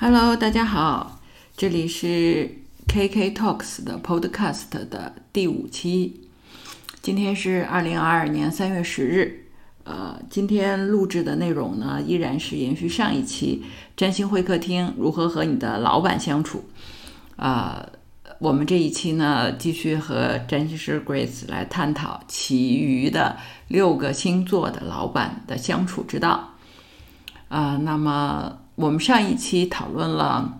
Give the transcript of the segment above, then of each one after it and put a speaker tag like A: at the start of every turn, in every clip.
A: Hello，大家好，这里是 KK Talks 的 Podcast 的第五期，今天是二零二二年三月十日。呃，今天录制的内容呢，依然是延续上一期占星会客厅如何和你的老板相处。啊，我们这一期呢，继续和占星师 Grace 来探讨其余的六个星座的老板的相处之道。啊，那么。我们上一期讨论了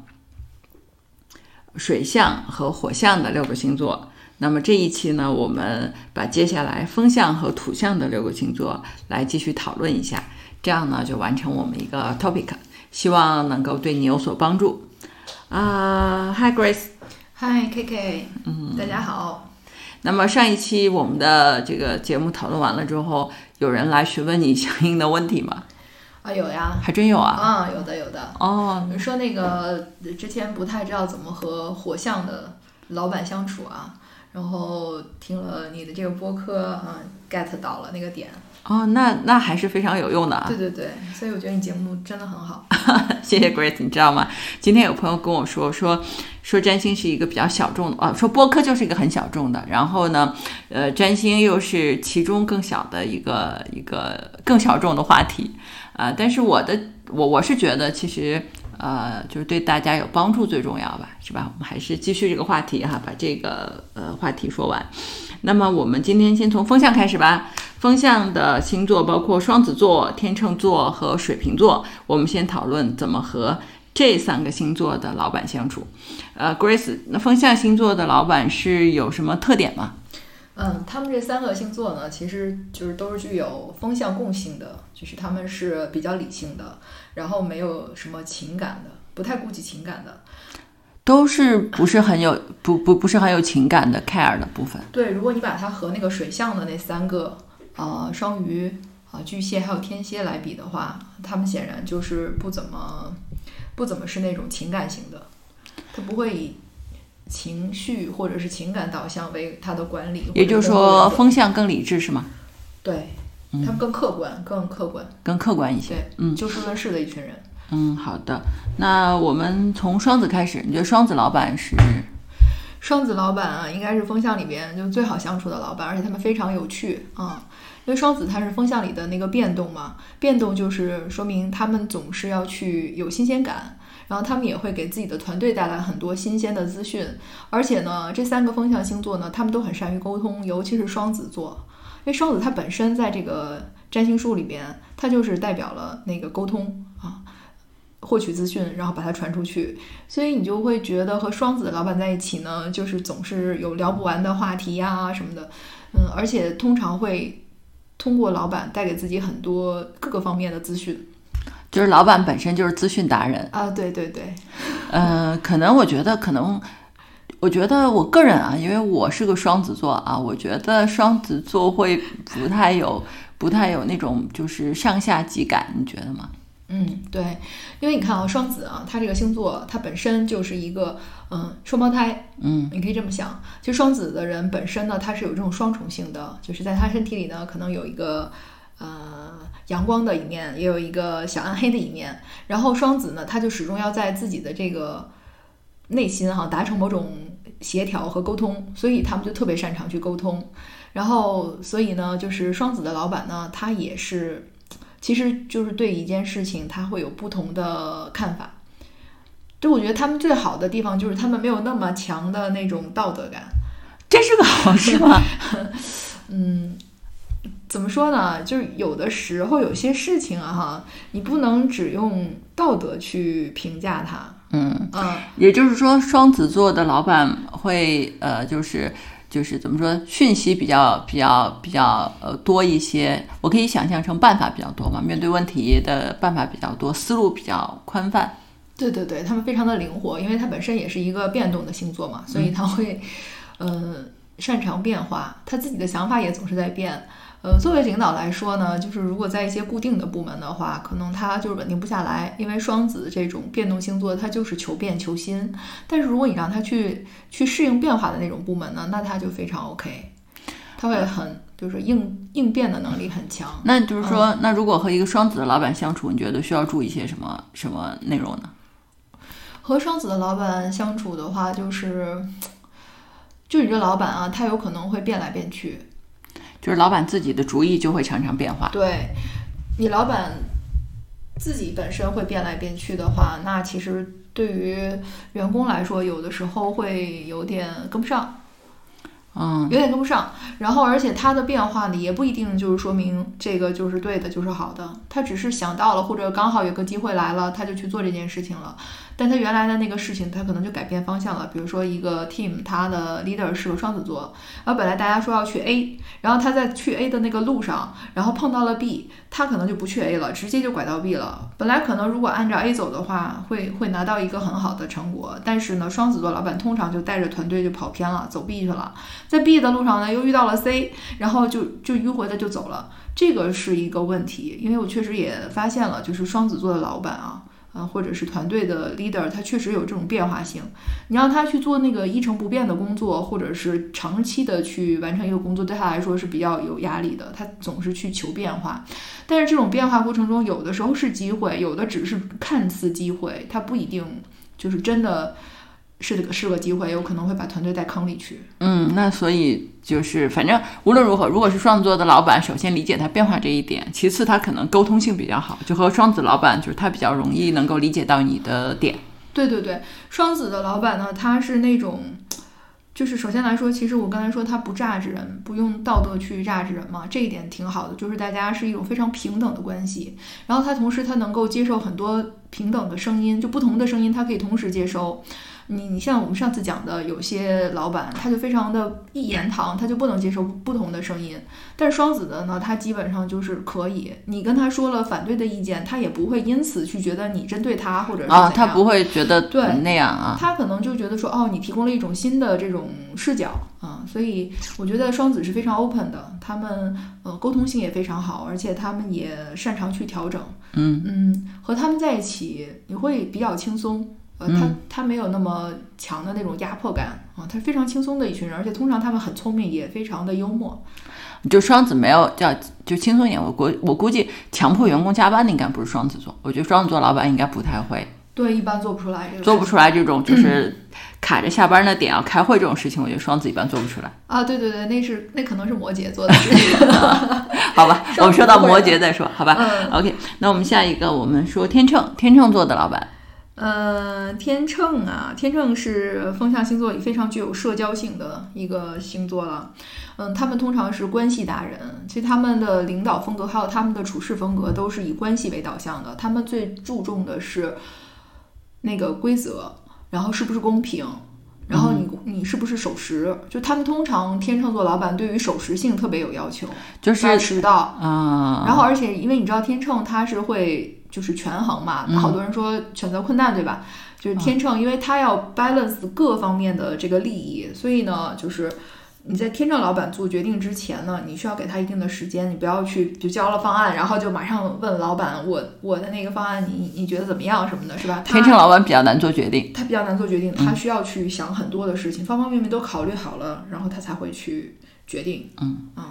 A: 水象和火象的六个星座，那么这一期呢，我们把接下来风象和土象的六个星座来继续讨论一下，这样呢就完成我们一个 topic，希望能够对你有所帮助。啊，Hi Grace，Hi
B: KK，嗯，大家好。
A: 那么上一期我们的这个节目讨论完了之后，有人来询问你相应的问题吗？
B: 啊，有呀，
A: 还真有啊！
B: 啊，有的有的。
A: 哦，
B: 你说那个之前不太知道怎么和火象的老板相处啊，然后听了你的这个播客啊，get 到了那个点。
A: 哦，那那还是非常有用的啊。
B: 对对对，所以我觉得你节目真的很好。
A: 谢谢 Grace，你知道吗？今天有朋友跟我说说说占星是一个比较小众的啊，说播客就是一个很小众的，然后呢，呃，占星又是其中更小的一个一个更小众的话题。啊，但是我的我我是觉得，其实呃，就是对大家有帮助最重要吧，是吧？我们还是继续这个话题哈，把这个呃话题说完。那么我们今天先从风象开始吧。风象的星座包括双子座、天秤座和水瓶座。我们先讨论怎么和这三个星座的老板相处。呃，Grace，那风象星座的老板是有什么特点吗？
B: 嗯，他们这三个星座呢，其实就是都是具有风象共性的，就是他们是比较理性的，然后没有什么情感的，不太顾及情感的，
A: 都是不是很有不不不是很有情感的 care 的部分。
B: 对，如果你把它和那个水象的那三个，呃，双鱼啊、巨蟹还有天蝎来比的话，他们显然就是不怎么不怎么是那种情感型的，他不会以。情绪或者是情感导向为他的管理，
A: 也就是说风向更理智是吗？
B: 对，他们更客观，更客观，
A: 更客观一些。
B: 对，嗯，就事论事的一群人。
A: 嗯，好的。那我们从双子开始，你觉得双子老板是？
B: 双子老板啊，应该是风向里边就最好相处的老板，而且他们非常有趣啊。因为双子它是风向里的那个变动嘛，变动就是说明他们总是要去有新鲜感。然后他们也会给自己的团队带来很多新鲜的资讯，而且呢，这三个风象星座呢，他们都很善于沟通，尤其是双子座，因为双子它本身在这个占星术里边，它就是代表了那个沟通啊，获取资讯，然后把它传出去，所以你就会觉得和双子的老板在一起呢，就是总是有聊不完的话题呀什么的，嗯，而且通常会通过老板带给自己很多各个方面的资讯。
A: 就是老板本身就是资讯达人。
B: 啊，对对对，
A: 呃，可能我觉得，可能我觉得我个人啊，因为我是个双子座啊，我觉得双子座会不太有，不太有那种就是上下级感，你觉得吗？
B: 嗯，对，因为你看啊，双子啊，它这个星座它本身就是一个嗯双胞胎，
A: 嗯，
B: 你可以这么想，其实双子的人本身呢，他是有这种双重性的，就是在他身体里呢，可能有一个呃。阳光的一面，也有一个小暗黑的一面。然后双子呢，他就始终要在自己的这个内心哈达成某种协调和沟通，所以他们就特别擅长去沟通。然后，所以呢，就是双子的老板呢，他也是，其实就是对一件事情他会有不同的看法。就我觉得他们最好的地方就是他们没有那么强的那种道德感，
A: 这是个好事吗？
B: 嗯。怎么说呢？就是有的时候有些事情啊，哈，你不能只用道德去评价它。
A: 嗯嗯，也就是说，双子座的老板会呃，就是就是怎么说，讯息比较比较比较呃多一些。我可以想象成办法比较多嘛，面对问题的办法比较多，思路比较宽泛。
B: 对对对，他们非常的灵活，因为他本身也是一个变动的星座嘛，所以他会呃擅长变化，他自己的想法也总是在变。呃，作为领导来说呢，就是如果在一些固定的部门的话，可能他就是稳定不下来，因为双子这种变动星座，他就是求变求新。但是如果你让他去去适应变化的那种部门呢，那他就非常 OK，他会很就是应应变的能力很强。
A: 那就是说，那如果和一个双子的老板相处，你觉得需要注意些什么什么内容呢？
B: 和双子的老板相处的话，就是，就你这老板啊，他有可能会变来变去。
A: 就是老板自己的主意就会常常变化。
B: 对，你老板自己本身会变来变去的话，那其实对于员工来说，有的时候会有点跟不上。
A: 嗯，
B: 有点跟不上，然后而且它的变化呢，也不一定就是说明这个就是对的，就是好的，他只是想到了，或者刚好有个机会来了，他就去做这件事情了。但他原来的那个事情，他可能就改变方向了。比如说一个 team，他的 leader 是个双子座，然后本来大家说要去 A，然后他在去 A 的那个路上，然后碰到了 B，他可能就不去 A 了，直接就拐到 B 了。本来可能如果按照 A 走的话，会会拿到一个很好的成果，但是呢，双子座老板通常就带着团队就跑偏了，走 B 去了。在 B 的路上呢，又遇到了 C，然后就就迂回的就走了，这个是一个问题。因为我确实也发现了，就是双子座的老板啊，啊，或者是团队的 leader，他确实有这种变化性。你让他去做那个一成不变的工作，或者是长期的去完成一个工作，对他来说是比较有压力的。他总是去求变化，但是这种变化过程中，有的时候是机会，有的只是看似机会，他不一定就是真的。是个是个机会，有可能会把团队带坑里去。
A: 嗯，那所以就是，反正无论如何，如果是双子座的老板，首先理解他变化这一点，其次他可能沟通性比较好，就和双子老板就是他比较容易能够理解到你的点。
B: 对对对，双子的老板呢，他是那种，就是首先来说，其实我刚才说他不榨制人，不用道德去榨制人嘛，这一点挺好的，就是大家是一种非常平等的关系。然后他同时他能够接受很多平等的声音，就不同的声音他可以同时接收。你你像我们上次讲的，有些老板他就非常的一言堂，他就不能接受不同的声音。但是双子的呢，他基本上就是可以，你跟他说了反对的意见，他也不会因此去觉得你针对他或者是
A: 啊，他不会觉得
B: 对
A: 那样啊。
B: 他可能就觉得说，哦，你提供了一种新的这种视角啊，所以我觉得双子是非常 open 的，他们呃沟通性也非常好，而且他们也擅长去调整。
A: 嗯
B: 嗯，和他们在一起你会比较轻松。呃，他
A: 嗯
B: 他没有那么强的那种压迫感啊，他是非常轻松的一群人，而且通常他们很聪明，也非常的幽默。
A: 就双子没有叫就轻松一点，我估我估计强迫员工加班的应该不是双子座，我觉得双子座老板应该不太会
B: 对，一般做不出来这个，
A: 做不出来这种就是卡着下班的点要开会这种事情，我觉得双子一般做不出来。
B: 啊，对对对，那是那可能是摩羯做的事情。
A: 好吧，我们说到摩羯再说，好吧。
B: 嗯
A: OK，那我们下一个，我们说天秤，天秤座的老板，
B: 呃，天秤啊，天秤是风象星座里非常具有社交性的一个星座了。嗯，他们通常是关系达人，其实他们的领导风格还有他们的处事风格都是以关系为导向的。他们最注重的是那个规则，然后是不是公平，然后你你是不是守时。就他们通常天秤座老板对于守时性特别有要求，
A: 就是
B: 迟到，
A: 啊，
B: 然后，而且因为你知道天秤他是会就是权衡嘛，
A: 嗯
B: 好多人说选择困难，对吧？就是天秤，因为他要 balance 各方面的这个利益，所以呢，就是你在天秤老板做决定之前呢，你需要给他一定的时间，你不要去就交了方案，然后就马上问老板，我我的那个方案你你觉得怎么样什么的，是吧？
A: 天秤老板比较难做决定。
B: 他比较难做决定，他需要去想很多的事情，方方面面都考虑好了，然后他才会去决定。
A: 嗯
B: 嗯。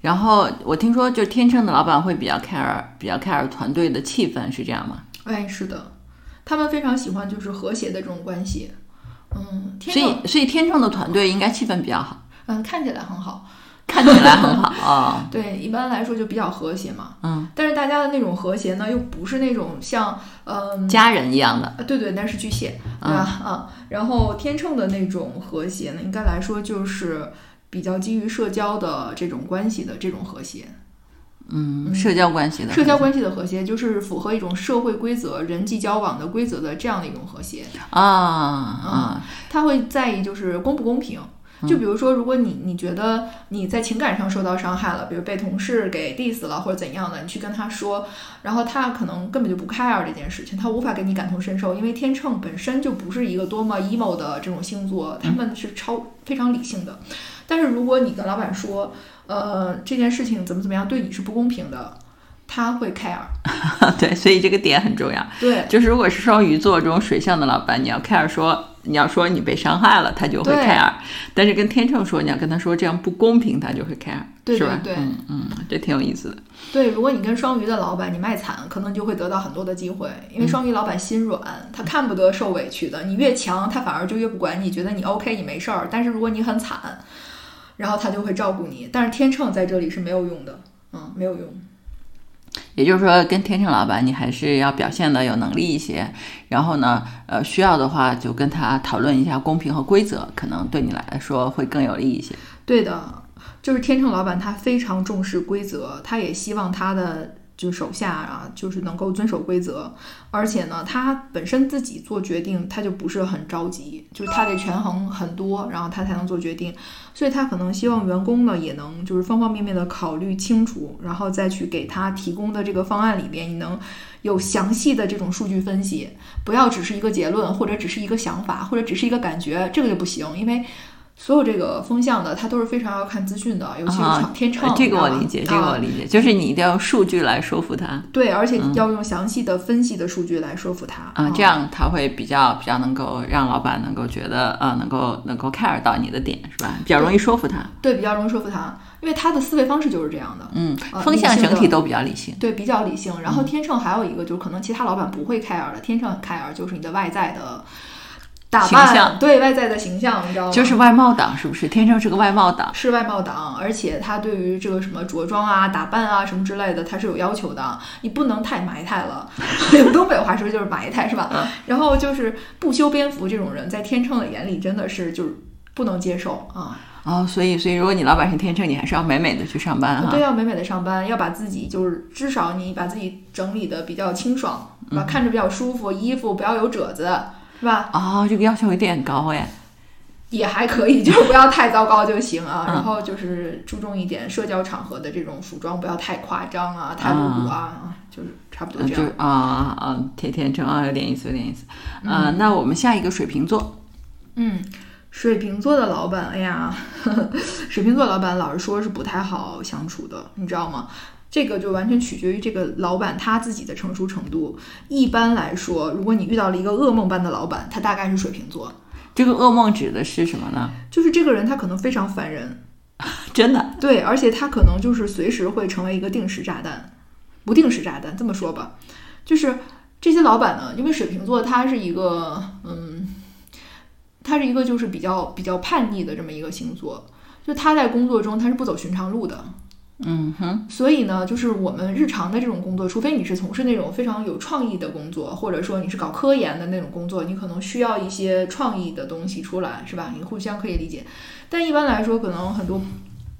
A: 然后我听说，就是天秤的老板会比较 care，比较 care 团队的气氛，是这样吗？
B: 哎，是的，他们非常喜欢就是和谐的这种关系。嗯，天
A: 所
B: 秤
A: 以，所以天秤的团队应该气氛比较好，
B: 嗯看起来很好，
A: 看起来很好啊、
B: 对，一般来说就比较和谐嘛。
A: 嗯，
B: 但是大家的那种和谐呢，又不是那种像嗯。
A: 家人一样的。
B: 啊对对，那是巨蟹，对吧？啊，然后天秤的那种和谐呢，应该来说就是比较基于社交的这种关系的这种和谐。
A: 嗯，社交关系的
B: 社交关系的和谐，就是符合一种社会规则、人际交往的规则的这样的一种和谐。
A: 啊啊，
B: 他会在意就是公不公平。就比如说，如果你你觉得你在情感上受到伤害了，比如被同事给 diss 了或者怎样的，你去跟他说，然后他可能根本就不 care 这件事情，他无法跟你感同身受，因为天秤本身就不是一个多么 emo 的这种星座，他们是超非常理性的。但是如果你跟老板说，呃，这件事情怎么怎么样对你是不公平的，他会 care。
A: 对，所以这个点很重要。
B: 对，
A: 就是如果是双鱼座这种水象的老板，你要 care 说你要说你被伤害了，他就会 care。但是跟天秤说，你要跟他说这样不公平，他就会 care，
B: 对
A: 是吧？
B: 对
A: 嗯，这挺有意思的。
B: 对，如果你跟双鱼的老板你卖惨，可能就会得到很多的机会，因为双鱼老板心软，他看不得受委屈的。你越强，他反而就越不管你，觉得你 OK，你没事儿。但是如果你很惨，然后他就会照顾你。但是天秤在这里是没有用的，嗯，没有用。
A: 也就是说，跟天秤老板，你还是要表现的有能力一些。然后呢，呃，需要的话就跟他讨论一下公平和规则，可能对你来说会更有利一些。
B: 对的，就是天秤老板他非常重视规则，他也希望他的就手下啊，就是能够遵守规则，而且呢，他本身自己做决定，他就不是很着急，就是他得权衡很多，然后他才能做决定，所以他可能希望员工呢也能就是方方面面的考虑清楚，然后再去给他提供的这个方案里边，你能有详细的这种数据分析，不要只是一个结论，或者只是一个想法，或者只是一个感觉，这个就不行，因为。所有这个风向的，它都是非常要看资讯的，尤其是
A: 啊
B: 天秤。
A: 这个我理解，这个我
B: 啊
A: 理解，就是你一定要用数据来说服他
B: 对，而且要用详细的分析的数据来说服他
A: 啊，这样他会比较比较能够让老板能够觉得呃能够能够 care 到你的点是吧？比较容易说服他。
B: 对比较容易说服他，因为他的思维方式就是这样的。
A: 嗯
B: 呃，
A: 风向整体都比较理性。
B: 对，比较理性。
A: 嗯
B: 然后天秤还有一个就是可能其他老板不会 care 的，天秤 care 就是你的外在的打
A: 形象
B: 扮，对外在的形象，你知道吗？
A: 就是外貌党是不是？天秤是个外貌党。
B: 是外貌党，而且他对于这个什么着装啊、打扮啊什么之类的，他是有要求的。你不能太埋汰了，用 东北话说就是埋汰，是吧？
A: 嗯
B: 然后就是不修边幅这种人，在天秤的眼里真的是就是不能接受啊。
A: 哦，所以所以如果你老板是天秤，你还是要美美的去上班哈
B: 对，。要美美的上班，要把自己就是至少你把自己整理的比较清爽，啊？看着比较舒服，衣服不要有褶子，是吧？
A: 哦，这个要求有点高哎。
B: 也还可以，就是不要太糟糕就行啊。
A: 嗯
B: 然后就是注重一点社交场合的这种服装，不要太夸张啊，太露骨啊，啊就是差不多这样。
A: 啊啊啊，天天秤啊，有点意思，有点意思。
B: 嗯
A: 呃，那我们下一个水瓶座，
B: 嗯，水瓶座的老板，哎呀，呵 呵水瓶座老板老实说是不太好相处的，你知道吗？这个就完全取决于这个老板他自己的成熟程度。一般来说，如果你遇到了一个噩梦般的老板，他大概是水瓶座，
A: 这个噩梦指的是什么呢？
B: 就是这个人他可能非常烦人，
A: 真的，
B: 对，而且他可能就是随时会成为一个定时炸弹，不定时炸弹。这么说吧，就是这些老板呢，因为水瓶座他是一个，嗯，他是一个就是比较比较叛逆的这么一个星座，就他在工作中他是不走寻常路的。
A: 嗯哼，
B: 所以呢，就是我们日常的这种工作，除非你是从事那种非常有创意的工作，或者说你是搞科研的那种工作，你可能需要一些创意的东西出来，是吧？你互相可以理解。但一般来说，可能很多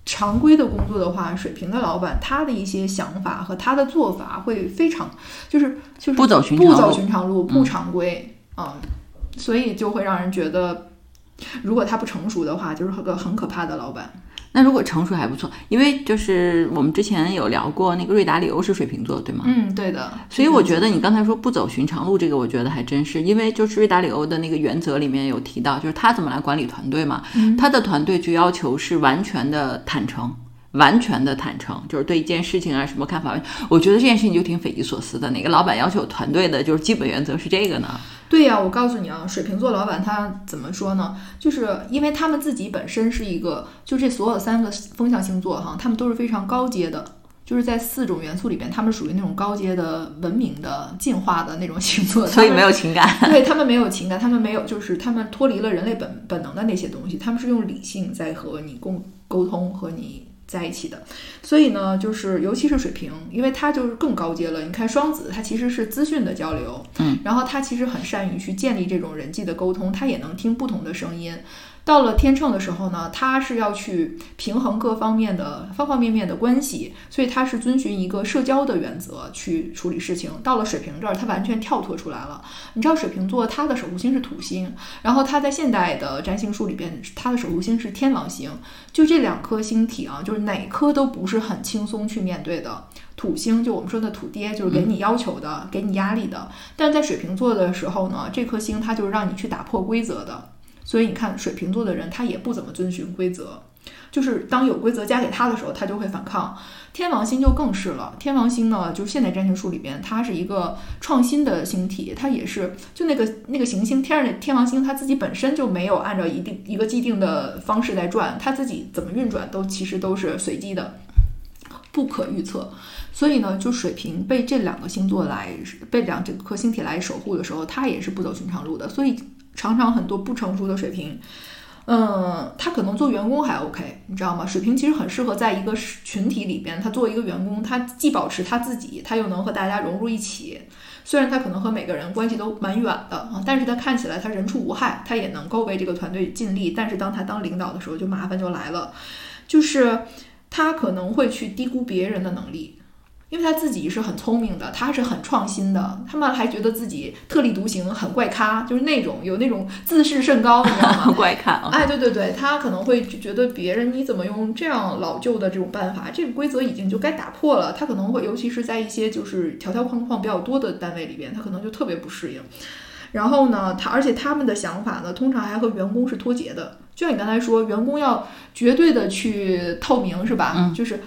B: 常规的工作的话，水平的老板他的一些想法和他的做法会非常，就是就是
A: 不走寻常
B: 不走
A: 路
B: 寻常路，不常规啊、所以就会让人觉得，如果他不成熟的话，就是个很可怕的老板。
A: 那如果成熟还不错，因为就是我们之前有聊过，那个瑞达里欧是水瓶座，对吗？
B: 嗯，对的。
A: 所以我觉得你刚才说不走寻常路，这个我觉得还真是，因为就是瑞达里欧的那个原则里面有提到，就是他怎么来管理团队嘛，
B: 嗯
A: 他的团队就要求是完全的坦诚。完全的坦诚，就是对一件事情啊什么看法，我觉得这件事情就挺匪夷所思的。哪个老板要求团队的就是基本原则是这个呢？
B: 对呀、我告诉你啊，水瓶座老板他怎么说呢？就是因为他们自己本身是一个，就这所有三个风象星座哈，他们都是非常高阶的，就是在四种元素里边，他们属于那种高阶的、文明的、进化的那种星座，
A: 所以没有情感。
B: 对他们没有情感，他们没有，就是他们脱离了人类本本能的那些东西，他们是用理性在和你共沟通，和你在一起的。所以呢，就是尤其是水瓶，因为它就是更高阶了。你看双子，它其实是资讯的交流，
A: 嗯，
B: 然后它其实很善于去建立这种人际的沟通，它也能听不同的声音。到了天秤的时候呢，他是要去平衡各方面的方方面面的关系，所以他是遵循一个社交的原则去处理事情。到了水瓶这儿，他完全跳脱出来了。你知道水瓶座他的守护星是土星，然后他在现代的占星术里边，他的守护星是天王星。就这两颗星体啊，就是哪颗都不是很轻松去面对的。土星就我们说的土爹，就是给你要求的，给你压力的。但在水瓶座的时候呢，这颗星它就是让你去打破规则的。所以你看，水瓶座的人他也不怎么遵循规则。就是当有规则加给他的时候，他就会反抗。天王星就更是了，天王星呢，就是现代占星术里边，它是一个创新的星体，它也是就那个那个行星天上的天王星，它自己本身就没有按照一定一个既定的方式来转，它自己怎么运转都其实都是随机的，不可预测。所以呢，就水瓶被这两个星座来被两这颗星体来守护的时候，它也是不走寻常路的。所以常常很多不成熟的水瓶。嗯，他可能做员工还 OK，你知道吗？水瓶其实很适合在一个群体里边，他作为一个员工，他既保持他自己，他又能和大家融入一起。虽然他可能和每个人关系都蛮远的啊，但是他看起来他人畜无害，他也能够为这个团队尽力。但是当他当领导的时候，就麻烦就来了，就是他可能会去低估别人的能力。因为他自己是很聪明的，他是很创新的，他们还觉得自己特立独行，很怪咖，就是那种有那种自视甚高，你知道吗？
A: 怪咖。
B: 哎，对对对，他可能会觉得别人你怎么用这样老旧的这种办法，这个规则已经就该打破了。他可能会，尤其是在一些就是条条框框比较多的单位里边，他可能就特别不适应。然后呢，他而且他们的想法呢，通常还和员工是脱节的。就像你刚才说，员工要绝对的去透明，是吧？
A: 嗯，
B: 就是。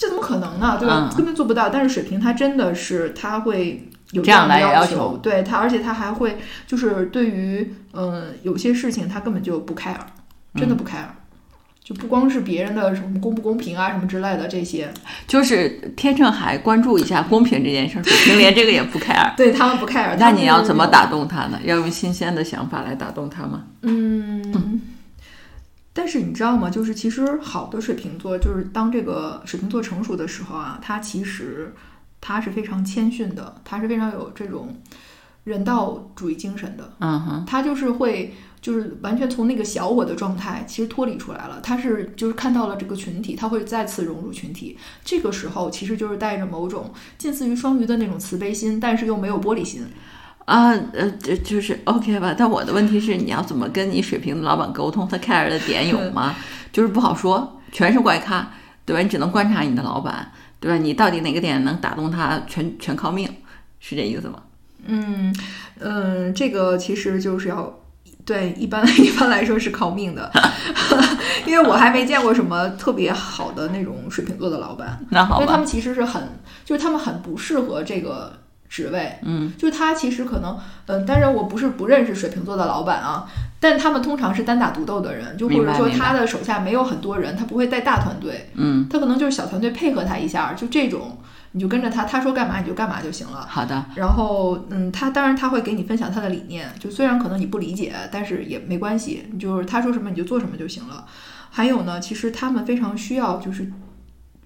B: 这怎么可能呢？对吧？根本做不到。但是水瓶他真的是他会有这样的
A: 要
B: 求，对他，而且他还会就是对于嗯有些事情他根本就不 care，真的不 care，就不光是别人的什么公不公平啊什么之类的这些，
A: 就是天秤还关注一下公平这件事，水瓶连这个也不 care，
B: 对他们不 care。
A: 那你要怎么打动他呢？要用新鲜的想法来打动他吗？
B: 嗯。但是你知道吗？就是其实好的水瓶座，就是当这个水瓶座成熟的时候啊，他其实他是非常谦逊的，他是非常有这种人道主义精神的。
A: 嗯哼，
B: 他就是会就是完全从那个小我的状态其实脱离出来了。他是就是看到了这个群体，他会再次融入群体。这个时候其实就是带着某种近似于双鱼的那种慈悲心，但是又没有玻璃心。
A: 啊，呃，就就是 OK 吧。但我的问题是，你要怎么跟你水平的老板沟通？他 care 的点有吗？就是不好说，全是怪咖，对吧？你只能观察你的老板，对吧？你到底哪个点能打动他？全全靠命，是这意思吗？
B: 嗯嗯，这个其实就是要对一般 一般来说是靠命的，因为我还没见过什么特别好的那种水瓶座的老板。
A: 那好
B: 因为他们其实是很，就是他们很不适合这个。职位，
A: 嗯，
B: 就是他其实可能，嗯，当然我不是不认识水瓶座的老板啊，但他们通常是单打独斗的人，就或者说他的手下没有很多人，他不会带大团队，
A: 嗯，
B: 他可能就是小团队配合他一下，就这种，你就跟着他，他说干嘛你就干嘛就行了。
A: 好的。
B: 然后，嗯，他当然他会给你分享他的理念，就虽然可能你不理解，但是也没关系，就是他说什么你就做什么就行了。还有呢，其实他们非常需要就是。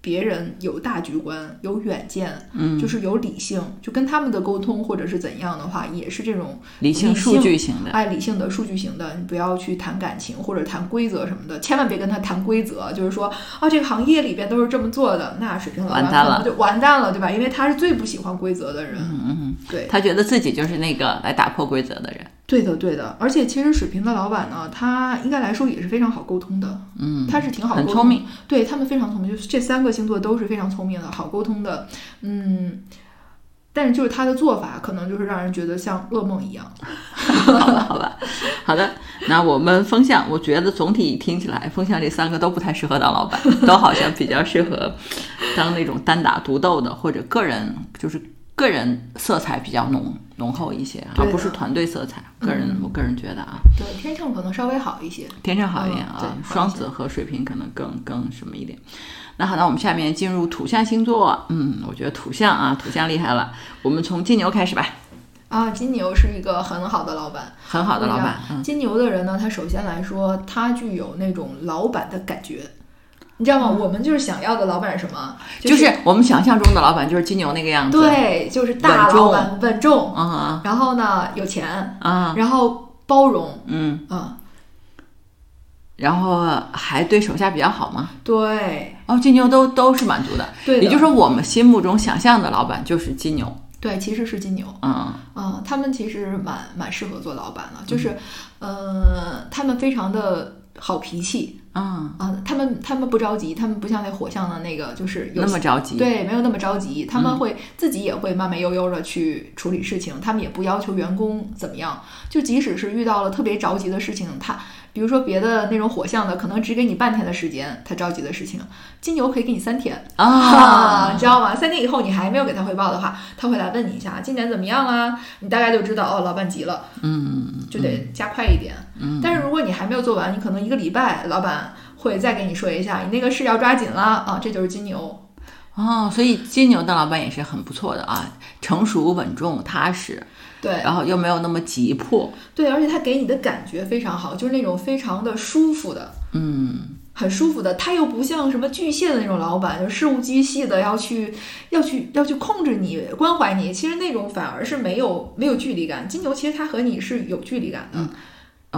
B: 别人有大局观，有远见，
A: 嗯，
B: 就是有理性，就跟他们的沟通或者是怎样的话，也是这种
A: 理性、数据型的，
B: 哎，理性的、数据型的，你不要去谈感情或者谈规则什么的，千万别跟他谈规则，就是说啊，这个行业里边都是这么做的，那水平老板可能就完蛋了，对吧？因为他是最不喜欢规则的人，
A: 嗯嗯，
B: 对
A: 他觉得自己就是那个来打破规则的人。
B: 对的，对的，而且其实水瓶的老板呢，他应该来说也是非常好沟通的，
A: 嗯，
B: 他是挺好，
A: 很聪明，
B: 对他们非常聪明，就是这三个星座都是非常聪明的，好沟通的，嗯，但是就是他的做法可能就是让人觉得像噩梦一样，
A: 好吧，好的，那我们风向，我觉得总体听起来，风向这三个都不太适合当老板，都好像比较适合当那种单打独斗的，或者个人就是个人色彩比较浓。浓厚一些，而不是团队色彩。个人，我个人觉得啊，
B: 对天秤可能稍微好一些，
A: 天秤好一点啊，双子和水瓶可能更更什么一点。那好，那我们下面进入土象星座。嗯，我觉得土象啊，土象厉害了。我们从金牛开始吧。
B: 啊，金牛是一个很好的老板，
A: 很好的老板。
B: 金牛的人呢，他首先来说，他具有那种老板的感觉。你知道吗？我们就是想要的老板是什么？就
A: 是我们想象中的老板，就是金牛那个样子。
B: 对，就是大老板，稳重，
A: 嗯，
B: 然后呢，有钱，
A: 啊，
B: 然后包容，
A: 嗯，
B: 啊，
A: 然后还对手下比较好吗？
B: 对，
A: 哦，金牛都都是满足的。
B: 对，
A: 也就是说，我们心目中想象的老板就是金牛。
B: 对，其实是金牛。
A: 嗯，
B: 嗯，他们其实蛮蛮适合做老板的，就是，呃，他们非常的好脾气。
A: 啊
B: 啊，他们他们不着急，他们不像那火象的那个，就是有
A: 那么着急。
B: 对，没有那么着急，他们会自己也会慢慢悠悠的去处理事情，他们也不要求员工怎么样。就即使是遇到了特别着急的事情，他比如说别的那种火象的，可能只给你半天的时间，他着急的事情，金牛可以给你三天
A: 啊，
B: 你知道吗？三天以后你还没有给他汇报的话，他会来问你一下今年怎么样啊？你大概就知道哦，老板急了，
A: 嗯，
B: 就得加快一点。
A: 嗯，
B: 但是如果你还没有做完，你可能一个礼拜，老板会再给你说一下，你那个事要抓紧了啊，这就是金牛。
A: 哦，所以金牛的老板也是很不错的啊，成熟、稳重、踏实，
B: 对，
A: 然后又没有那么急迫，
B: 对，而且他给你的感觉非常好，就是那种非常的舒服的，
A: 嗯，
B: 很舒服的。他又不像什么巨蟹的那种老板，就事无巨细的要去要去要去控制你、关怀你，其实那种反而是没有没有距离感。金牛其实他和你是有距离感的。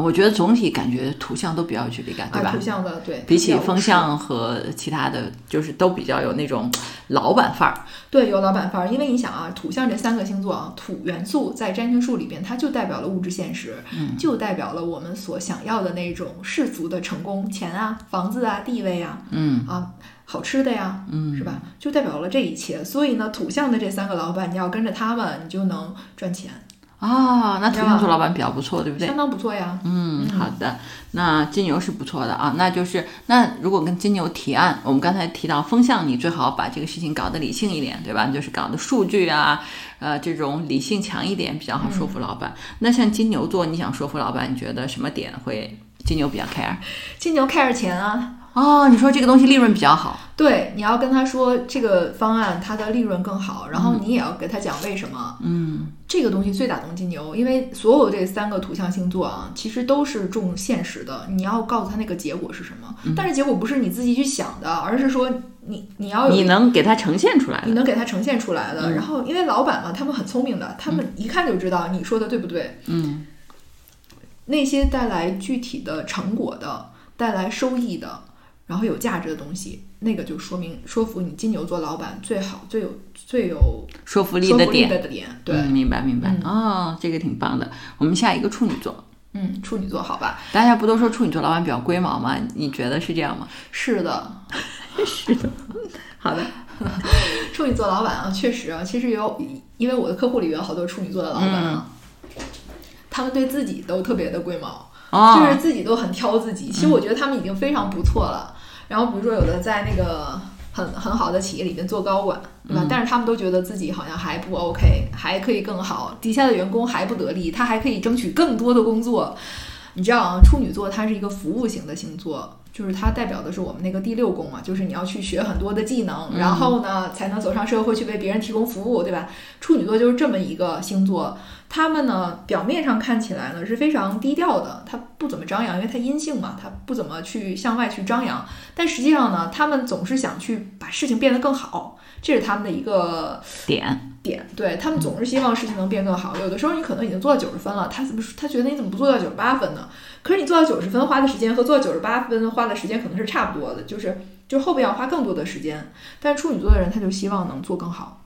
A: 我觉得总体感觉土象都比较有距离感，对吧？
B: 土象的对，
A: 比起风象和其他的，就是都比较有那种老板范儿。
B: 对，有老板范儿。因为你想啊，土象这三个星座啊，土元素在占星术里边，它就代表了物质现实，
A: 嗯，
B: 就代表了我们所想要的那种世俗的成功，钱啊、房子啊、地位啊，
A: 嗯
B: 啊，好吃的呀，
A: 嗯，
B: 是吧？就代表了这一切。所以呢，土象的这三个老板，你要跟着他们，你就能赚钱。
A: 啊，那土象座老板比较不错，对不对？
B: 相当不错呀。
A: 嗯，好的。那金牛是不错的啊，那就是那如果跟金牛提案，我们刚才提到风向，你最好把这个事情搞得理性一点，对吧？就是搞的数据啊，呃，这种理性强一点比较好说服老板。那像金牛座，你想说服老板，你觉得什么点会金牛比较 care？
B: 金牛 care 钱啊。
A: 哦，你说这个东西利润比较好，
B: 对，你要跟他说这个方案它的利润更好，然后你也要给他讲为什么。
A: 嗯，
B: 这个东西最打动金牛，因为所有这三个土象星座啊，其实都是重现实的。你要告诉他那个结果是什么，但是结果不是你自己去想的，而是说你你要
A: 你能给他呈现出来，
B: 你能给他呈现出来的。然后因为老板嘛，他们很聪明的，他们一看就知道你说的对不对。
A: 嗯，
B: 那些带来具体的成果的，带来收益的。然后有价值的东西，那个就说明说服你金牛座老板最好、最有、最有
A: 说服
B: 力
A: 的点
B: 的点。对，
A: 明白明白。哦，这个挺棒的。我们下一个处女座。
B: 嗯，处女座好吧？
A: 大家不都说处女座老板比较龟毛吗？你觉得是这样吗？
B: 是的，
A: 是的。
B: 好的，处女座老板啊，确实啊，其实有，因为我的客户里有好多处女座的老板啊，他们对自己都特别的龟毛。就是自己都很挑自己，其实我觉得他们已经非常不错了。然后比如说有的在那个很很好的企业里面做高管，对吧？但是他们都觉得自己好像还不 OK，还可以更好，底下的员工还不得力，他还可以争取更多的工作。你知道啊，处女座它是一个服务型的星座，就是它代表的是我们那个第六宫嘛，就是你要去学很多的技能，然后呢才能走上社会去为别人提供服务，对吧？处女座就是这么一个星座。他们呢，表面上看起来呢是非常低调的，他不怎么张扬，因为他阴性嘛，他不怎么去向外去张扬。但实际上呢，他们总是想去把事情变得更好，这是他们的一个
A: 点
B: 点。对他们总是希望事情能变更好。有的时候你可能已经做到九十分了，他怎么他觉得你怎么不做到九十八分呢？可是你做到九十分花的时间和做到九十八分花的时间可能是差不多的，就是就后边要花更多的时间。但是处女座的人他就希望能做更好。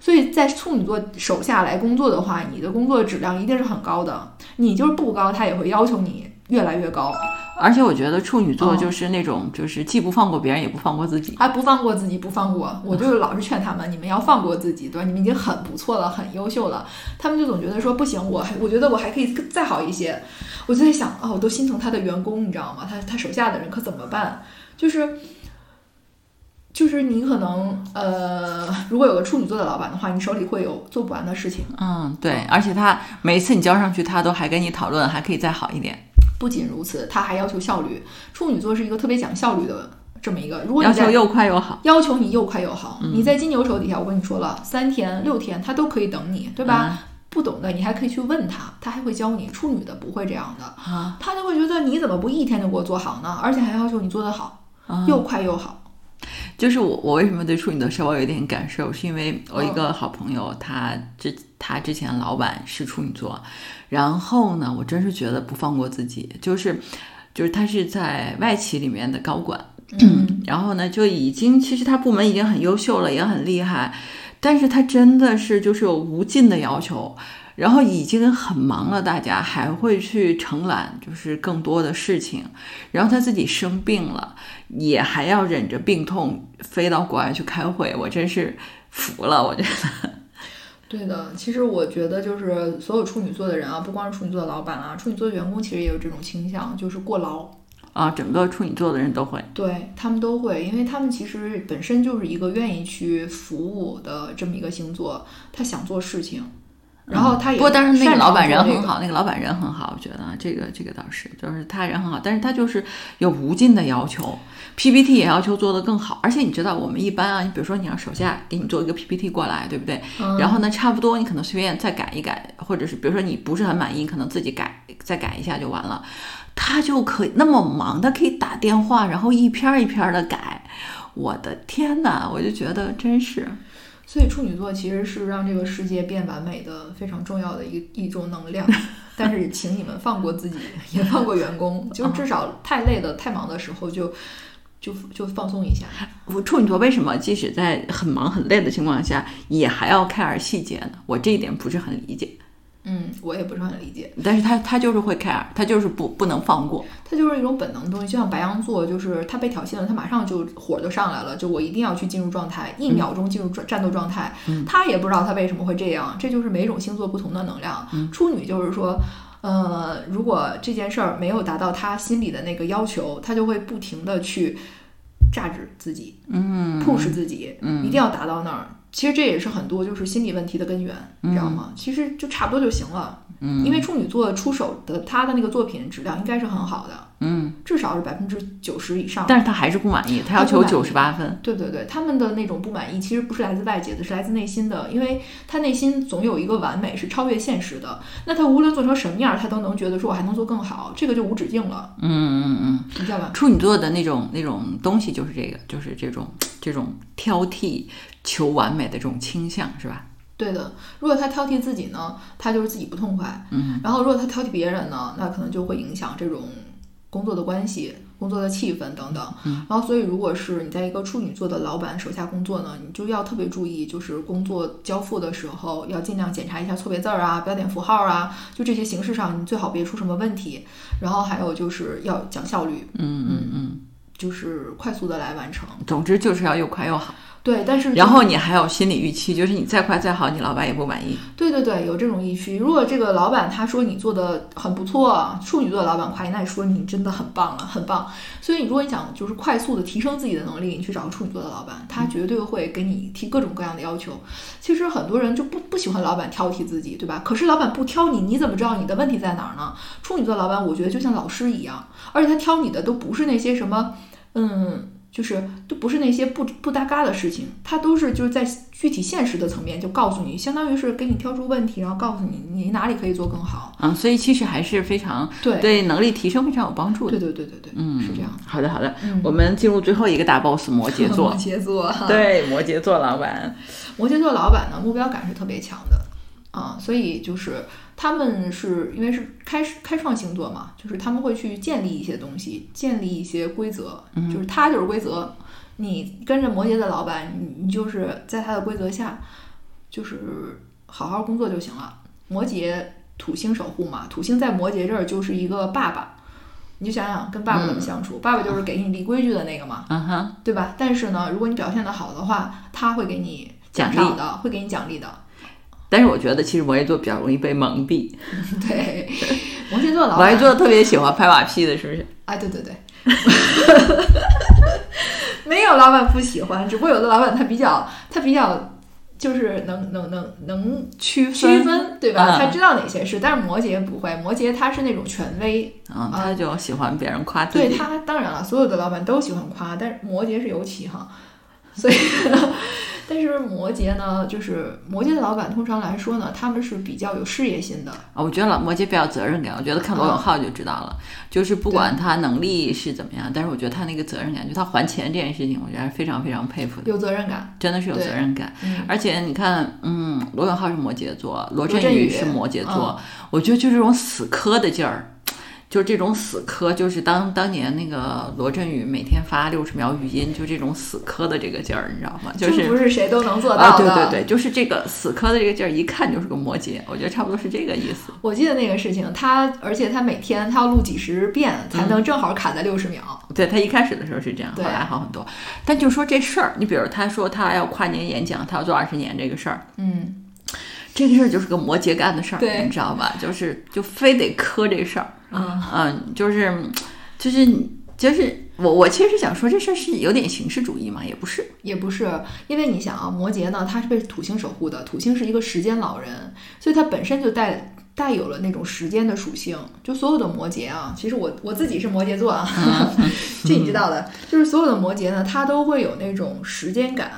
B: 所以在处女座手下来工作的话，你的工作质量一定是很高的。你就是不高，他也会要求你越来越高。
A: 而且我觉得处女座就是那种，就是既不放过别人，也不放过自己。
B: 还不放过自己，不放过。我就是老是劝他们，你们要放过自己，对吧？你们已经很不错了，很优秀了。他们就总觉得说不行，我还我觉得我还可以再好一些。我就在想啊，我都心疼他的员工，你知道吗？他他手下的人可怎么办？就是。就是你可能呃，如果有个处女座的老板的话，你手里会有做不完的事情。
A: 嗯，对，而且他每一次你交上去，他都还跟你讨论，还可以再好一点。
B: 不仅如此，他还要求效率。处女座是一个特别讲效率的这么一个，如果
A: 要求又快又好，
B: 要求你又快又好。你在金牛手底下，我跟你说了，三天六天他都可以等你，对吧？不懂的你还可以去问他，他还会教你。处女的不会这样的，他就会觉得你怎么不一天就给我做好呢？而且还要求你做得好，又快又好。
A: 就是我，我为什么对处女的稍微有点感受，是因为我一个好朋友，他之他之前老板是处女座，然后呢，我真是觉得不放过自己，就是就是他是在外企里面的高管，
B: 嗯，
A: 然后呢就已经其实他部门已经很优秀了，也很厉害，但是他真的是就是有无尽的要求。然后已经很忙了，大家还会去承揽，就是更多的事情。然后他自己生病了，也还要忍着病痛飞到国外去开会，我真是服了，我觉得。
B: 对的，其实我觉得就是所有处女座的人啊，不光是处女座的老板啊，处女座的员工其实也有这种倾向，就是过劳。
A: 啊，整个处女座的人都会，
B: 对他们都会，因为他们其实本身就是一个愿意去服务的这么一个星座，他想做事情，然后他也
A: 不过但是那个老板人很好，那个老板人很好，我觉得啊这个这个倒是，就是他人很好，但是他就是有无尽的要求，PPT 也要求做得更好，而且你知道我们一般啊，你比如说你让手下给你做一个 PPT 过来，对不对？
B: 嗯
A: 然后呢，差不多你可能随便再改一改，或者是比如说你不是很满意，你可能自己改再改一下就完了。他就可以那么忙，他可以打电话，然后一篇儿一篇的改。我的天哪，我就觉得真是，
B: 所以处女座其实是让这个世界变完美的非常重要的一一种能量，但是请你们放过自己，也放过员工，就至少太累的、太忙的时候就就就放松一下。
A: 我处女座为什么即使在很忙很累的情况下，也还要 care 细节呢？我这一点不是很理解。
B: 嗯，我也不是很理解，
A: 但是他他就是会 care，他就是不不能放过。
B: 他就是一种本能的东西，就像白羊座，就是他被挑衅了，他马上就火就上来了，就我一定要去进入状态，一秒钟进入战战斗状态。他也不知道他为什么会这样，这就是每种星座不同的能量。处女就是说。呃，如果这件事儿没有达到他心里的那个要求，他就会不停的去榨制自己，
A: 嗯
B: ，push 自己，嗯一定要达到那儿。其实这也是很多就是心理问题的根源，你知道吗？其实就差不多就行了。
A: 嗯，
B: 因为处女座出手的他的那个作品质量应该是很好的，
A: 嗯，
B: 至少是百分之九十以上。
A: 但是他还是不满意，他要求九十八分。
B: 对对对，他们的那种不满意其实不是来自外界的，是来自内心的，因为他内心总有一个完美是超越现实的。那他无论做成什么样，他都能觉得说我还能做更好，这个就无止境了，
A: 嗯嗯嗯，
B: 你知道吧？
A: 处女座的那种那种东西就是这个，就是这种这种挑剔、求完美的这种倾向，是吧？
B: 对的，如果他挑剔自己呢，他就是自己不痛快。
A: 嗯，
B: 然后如果他挑剔别人呢，那可能就会影响这种工作的关系、工作的气氛等等。
A: 嗯，
B: 然后所以如果是你在一个处女座的老板手下工作呢，你就要特别注意，就是工作交付的时候要尽量检查一下错别字儿啊、标点符号啊，就这些形式上你最好别出什么问题。然后还有就是要讲效率，
A: 嗯嗯嗯，
B: 就是快速的来完成。
A: 总之就是要又快又好。
B: 对，但是
A: 然后你还有心理预期，就是你再快再好，你老板也不满意。
B: 对对对，有这种预期。如果这个老板他说你做的很不错，处女座的老板夸你，那你说你真的很棒了，很棒。所以如果你想就是快速的提升自己的能力，你去找个处女座的老板，他绝对会给你提各种各样的要求。其实很多人就不不喜欢老板挑剔自己，对吧？可是老板不挑你，你怎么知道你的问题在哪儿呢？处女座老板我觉得就像老师一样，而且他挑你的都不是那些什么，嗯。就是都不是那些不不搭嘎的事情，它都是就是在具体现实的层面就告诉你，相当于是给你挑出问题，然后告诉你你哪里可以做更好。
A: 嗯，所以其实还是非常
B: 对
A: 对能力提升非常有帮助的。
B: 对对对对对，
A: 嗯，
B: 是这样。
A: 好的好的，
B: 嗯
A: 我们进入最后一个大 boss 摩羯座
B: 摩。羯座，
A: 对，摩羯座老板，
B: 摩羯座老板呢，目标感是特别强的啊，所以就是他们是因为是开开创星座嘛，就是他们会去建立一些东西，建立一些规则，就是他就是规则。你跟着摩羯的老板，你你就是在他的规则下，就是好好工作就行了。摩羯土星守护嘛，土星在摩羯这儿就是一个爸爸，你就想想跟爸爸怎么相处，爸爸就是给你立规矩的那个嘛，对吧？但是呢，如果你表现的好的话，他会给你奖
A: 奖励
B: 赏的，会给你奖励的。
A: 但是我觉得其实摩羯座比较容易被蒙蔽，
B: 对，摩羯座老板，
A: 摩羯座特别喜欢拍马屁的，是不是？
B: 哎，对对对，没有老板不喜欢，只不过有的老板他比较他比较就是能能能能
A: 区
B: 区分，对吧？
A: 嗯
B: 他知道哪些是，但是摩羯不会，摩羯他是那种权威，
A: 嗯，他就喜欢别人夸自己。
B: 对他当然了，所有的老板都喜欢夸，但是摩羯是尤其哈，所以。但是摩羯呢，就是摩羯的老板，通常来说呢，他们是比较有事业心的，
A: 啊，我觉得老摩羯比较有责任感，我觉得看罗永浩就知道了，就是不管他能力是怎么样，但是我觉得他那个责任感，就他还钱这件事情，我觉得是非常非常佩服的，
B: 有责任感。
A: 真的是有责任感。
B: 嗯，
A: 而且你看，嗯，罗永浩是摩羯座，罗
B: 罗振宇
A: 振宇是摩羯座，我觉得就这种死磕的劲儿。就是这种死磕，就是当当年那个罗振宇每天发六十秒语音，就这种死磕的这个劲儿，你知道吗？就是
B: 不是谁都能做
A: 啊，
B: 到的。
A: 对对对，就是这个死磕的这个劲儿，一看就是个摩羯，我觉得差不多是这个意思。
B: 我记得那个事情，他而且他每天他要录几十遍，才能正好卡在六十秒。
A: 对他一开始的时候是这样，后来好很多。但就说这事儿，你比如他说他要跨年演讲，他要做二十年这个事儿，
B: 嗯，
A: 这个事儿就是个摩羯干的事儿，你知道吧？就是就非得磕这事儿，
B: 嗯
A: 嗯，就是就是就是我我其实想说这事儿是有点形式主义嘛，也不是，
B: 也不是，因为你想啊，摩羯呢，它是被土星守护的，土星是一个时间老人，所以它本身就带带有了那种时间的属性。就所有的摩羯啊，其实我我自己是摩羯座啊，这你知道的，就是所有的摩羯呢，它都会有那种时间感，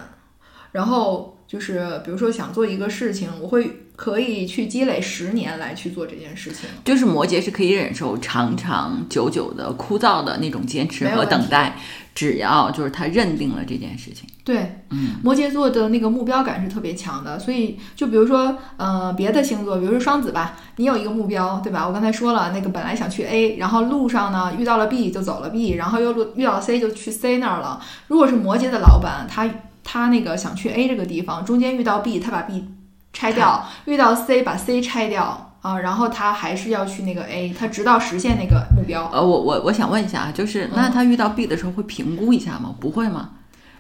B: 然后就是比如说想做一个事情，我会可以去积累十年来去做这件事情。
A: 就是摩羯是可以忍受长长久久的枯燥的那种坚持和等待，只要就是他认定了这件事情，
B: 对，
A: 嗯，
B: 摩羯座的那个目标感是特别强的，所以就比如说，呃，别的星座，比如说双子吧，你有一个目标，对吧？我刚才说了，那个本来想去 A，然后路上呢遇到了 B 就走了 B，然后又路遇到 C 就去 C 那儿了。如果是摩羯的老板，他他那个想去 A 这个地方，中间遇到 B，他把 B 拆掉，遇到 C 把 C 拆掉啊，然后他还是要去那个 A，他直到实现那个目标。
A: 呃，我我我想问一下啊，就是那
B: 嗯
A: 他遇到 B 的时候会评估一下吗？不会吗？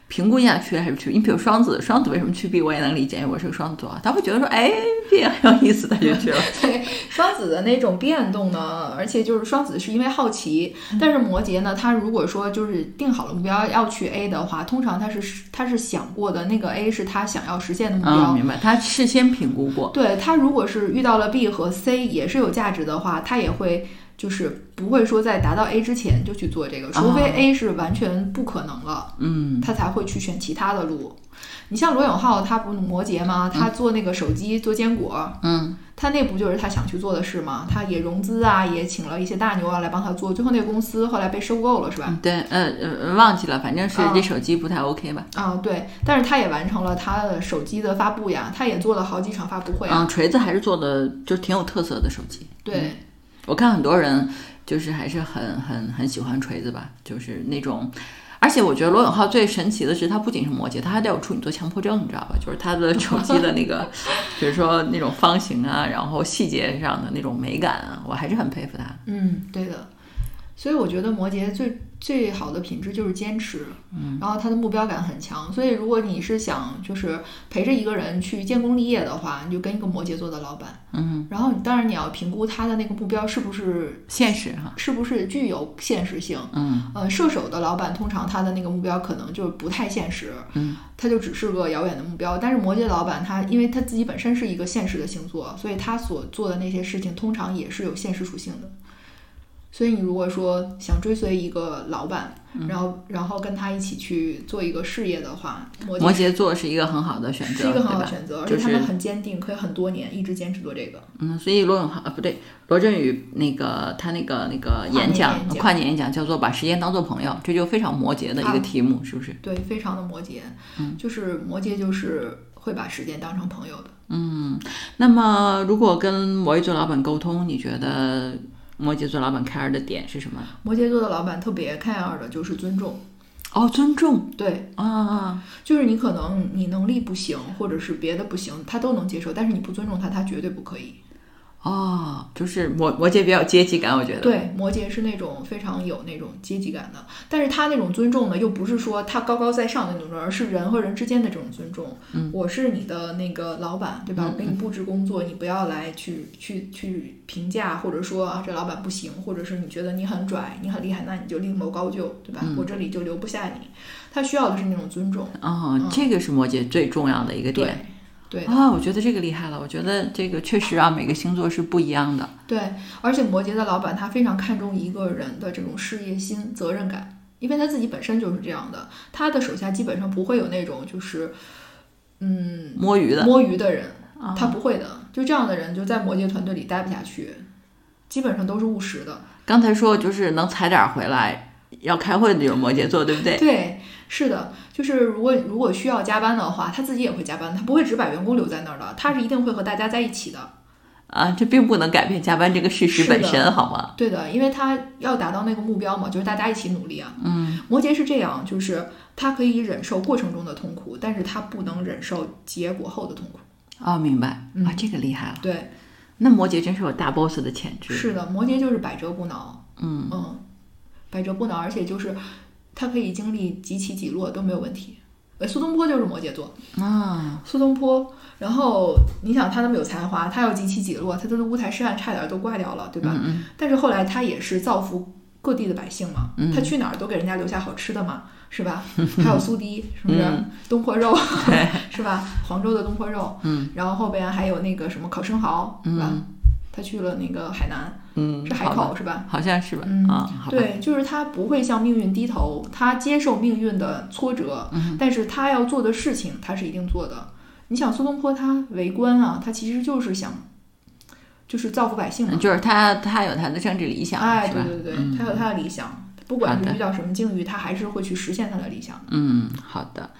A: 评估一下去还是不去？你比如双子，双子为什么去 B 我也能理解，因为我是个双子座啊，他会觉得说，哎，B 很有意思，他就去了。
B: 对双子的那种变动呢，而且就是双子是因为好奇，但是摩羯呢，他如果说就是定好了目标要去 A 的话，通常他是他是想过的那个 A 是他想要实现的目标。
A: 嗯，明白，他事先评估过。
B: 对他如果是遇到了 B 和 C 也是有价值的话，他也会就是不会说在达到 A 之前就去做这个，除非
A: 哦
B: A 是完全不可能了。
A: 嗯，
B: 他才会去选其他的路。你像罗永浩，他不是摩羯吗？他做那个手机做坚果，
A: 嗯，
B: 他那不就是他想去做的事吗？他也融资啊，也请了一些大牛啊来帮他做，最后那个公司后来被收购了，是吧？
A: 嗯对，呃呃，忘记了，反正是
B: 啊
A: 这手机不太 OK 吧？
B: 啊，对，但是他也完成了他的手机的发布呀，他也做了好几场发布会啊。
A: 嗯，锤子还是做的就挺有特色的手机。
B: 对，
A: 我看很多人就是还是很很很喜欢锤子吧，就是那种。而且我觉得罗永浩最神奇的是，他不仅是摩羯，他还带有处女座强迫症，你知道吧？就是他的手机的那个，比如说那种方形啊，然后细节上的那种美感啊，我还是很佩服他。
B: 嗯，对的。所以我觉得摩羯最最好的品质就是坚持，嗯，然后他的目标感很强。所以如果你是想就是陪着一个人去建功立业的话，你就跟一个摩羯座的老板，
A: 嗯，
B: 然后你当然你要评估他的那个目标是不是
A: 现实哈，
B: 是不是具有现实性。
A: 嗯
B: 呃，射手的老板通常他的那个目标可能就不太现实，
A: 嗯，
B: 他就只是个遥远的目标。但是摩羯老板他因为他自己本身是一个现实的星座，所以他所做的那些事情通常也是有现实属性的。所以你如果说想追随一个老板，
A: 嗯
B: 然后然后跟他一起去做一个事业的话，摩
A: 摩
B: 羯
A: 羯座是一个很好的选择，
B: 是一个很好的选择，而
A: 就是
B: 且他们很坚定，可以很多年一直坚持做这个。
A: 嗯，所以罗永浩啊，不对，罗振宇那个他那个那个演讲跨年演讲叫做把时间当做朋友，这就非常摩羯的一个
B: 啊
A: 题目，是不是？
B: 对，非常的摩羯，
A: 嗯
B: 就是摩羯就是会把时间当成朋友的。
A: 嗯，那么如果跟摩羯座老板沟通，你觉得摩羯座老板 care 的点是什么？
B: 摩羯座的老板特别 care 的就是尊重，
A: 哦，尊重
B: 对，
A: 啊啊，
B: 就是你可能你能力不行，或者是别的不行，他都能接受，但是你不尊重他，他绝对不可以。
A: 哦，就是摩摩羯比较有阶级感，我觉得。
B: 对，摩羯是那种非常有那种阶级感的，但是他那种尊重呢，又不是说他高高在上的那种而是人和人之间的这种尊重。
A: 嗯
B: 我是你的那个老板，对吧？
A: 嗯
B: 我给你布置工作，你不要来去去去评价，或者说啊这老板不行，或者是你觉得你很拽，你很厉害，那你就另谋高就，对吧？
A: 嗯
B: 我这里就留不下你。他需要的是那种尊重。
A: 哦，这个是摩羯最重要的一个点。
B: 对
A: 啊、我觉得这个厉害了。我觉得这个确实啊，每个星座是不一样的。
B: 对，而且摩羯的老板他非常看重一个人的这种事业心、责任感，因为他自己本身就是这样的，他的手下基本上不会有那种就是，嗯，
A: 摸鱼的，
B: 摸鱼的人，
A: 啊
B: 他不会的。就这样的人就在摩羯团队里待不下去，基本上都是务实的。
A: 刚才说就是能踩点儿回来，要开会的就是摩羯座，对不对？
B: 对，是的，就是如果如果需要加班的话，他自己也会加班，他不会只把员工留在那儿的，他是一定会和大家在一起的。
A: 啊，这并不能改变加班这个事实本身，好吗？
B: 对的，因为他要达到那个目标嘛，就是大家一起努力啊。嗯，摩羯是这样，就是他可以忍受过程中的痛苦，但是他不能忍受结果后的痛苦。
A: 哦，明白
B: 嗯
A: 啊，这个厉害了。
B: 对，
A: 那摩羯真是有大 boss 的潜质。
B: 是的，摩羯就是百折不挠。
A: 嗯
B: 嗯，百折不挠，而且就是他可以经历几起几落都没有问题。呃，苏东坡就是摩羯座，
A: 啊，
B: 苏东坡。然后你想他那么有才华，他要几起几落，他的乌台诗案差点都挂掉了，对吧？
A: 嗯
B: 但是后来他也是造福各地的百姓嘛，
A: 嗯
B: 他去哪儿都给人家留下好吃的嘛，是吧？还有苏堤，是不是？
A: 嗯
B: 东坡肉，是吧？黄州的东坡肉，
A: 嗯
B: 然后后边还有那个什么烤生蚝，是吧？
A: 嗯
B: 他去了那个海南，
A: 嗯，
B: 是海口是吧？
A: 好像是吧？
B: 嗯对，就是他不会向命运低头，他接受命运的挫折，
A: 嗯
B: 但是他要做的事情，他是一定做的。你想苏东坡他为官啊，他其实就是想，就是造福百姓嘛。
A: 就是他他有他的政治理想，
B: 哎，对对对，
A: 嗯
B: 他有他的理想，不管是遇到什么境遇，他还是会去实现他的理想。
A: 嗯，好的，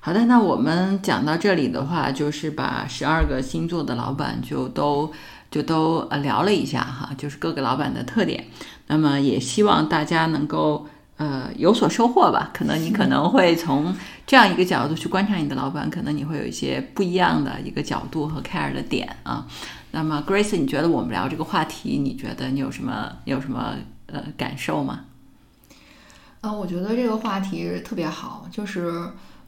A: 好的。那我们讲到这里的话，就是把十二个星座的老板就都就都呃聊了一下哈，就是各个老板的特点。那么也希望大家能够呃有所收获吧。可能你可能会从这样一个角度去观察你的老板，可能你会有一些不一样的一个角度和 care 的点啊。那么 Grace，你觉得我们聊这个话题，你觉得你有什么有什么呃感受吗？
B: 嗯，我觉得这个话题特别好，就是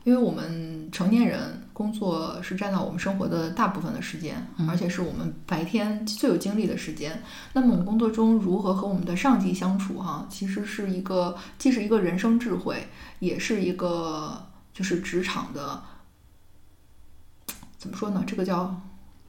B: 因为我们成年人工作是占到我们生活的大部分的时间，而且是我们白天最有精力的时间。那么我们工作中如何和我们的上级相处，哈，其实是一个既是一个人生智慧，也是一个就是职场的怎么说呢？这个叫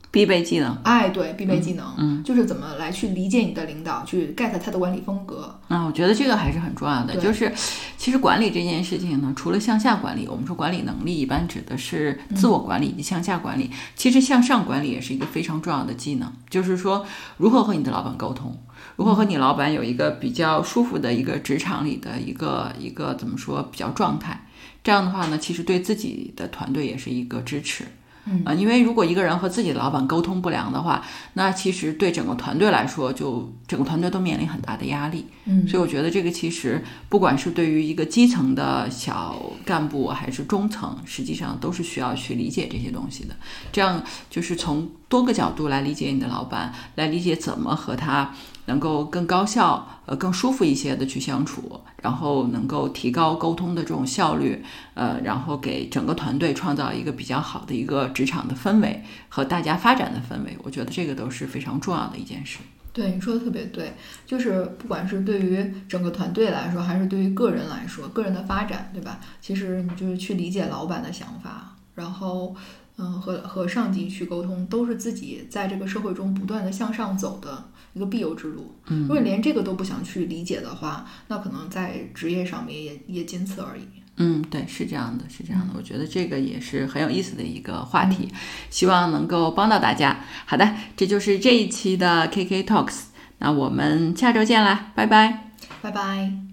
A: 必备技能
B: 哎，对，必备技能，
A: 嗯
B: 就是怎么来去理解你的领导，去 get 他的管理风格。
A: 啊，我觉得这个还是很重要的。就是，其实管理这件事情呢，除了向下管理，我们说管理能力一般指的是自我管理以及向下管理。其实向上管理也是一个非常重要的技能，就是说如何和你的老板沟通，如何和你老板有一个比较舒服的一个职场里的一个一个怎么说比较状态。这样的话呢，其实对自己的团队也是一个支持。
B: 嗯
A: 啊，因为如果一个人和自己的老板沟通不良的话，那其实对整个团队来说，就整个团队都面临很大的压力。
B: 嗯
A: 所以我觉得这个其实不管是对于一个基层的小干部还是中层，实际上都是需要去理解这些东西的。这样就是从多个角度来理解你的老板，来理解怎么和他能够更高效、呃更舒服一些的去相处，然后能够提高沟通的这种效率，呃，然后给整个团队创造一个比较好的一个职场的氛围和大家发展的氛围。我觉得这个都是非常重要的一件事。
B: 对，你说的特别对，就是不管是对于整个团队来说，还是对于个人来说，个人的发展，对吧？其实你就是去理解老板的想法，然后，嗯，和和上级去沟通，都是自己在这个社会中不断的向上走的一个必由之路。
A: 嗯
B: 如果连这个都不想去理解的话，那可能在职业上面也也仅此而已。
A: 嗯，对，是这样的，是这样的。我觉得这个也是很有意思的一个话题，希望能够帮到大家。好的，这就是这一期的 KK Talks，那我们下周见啦，拜拜。
B: 拜拜。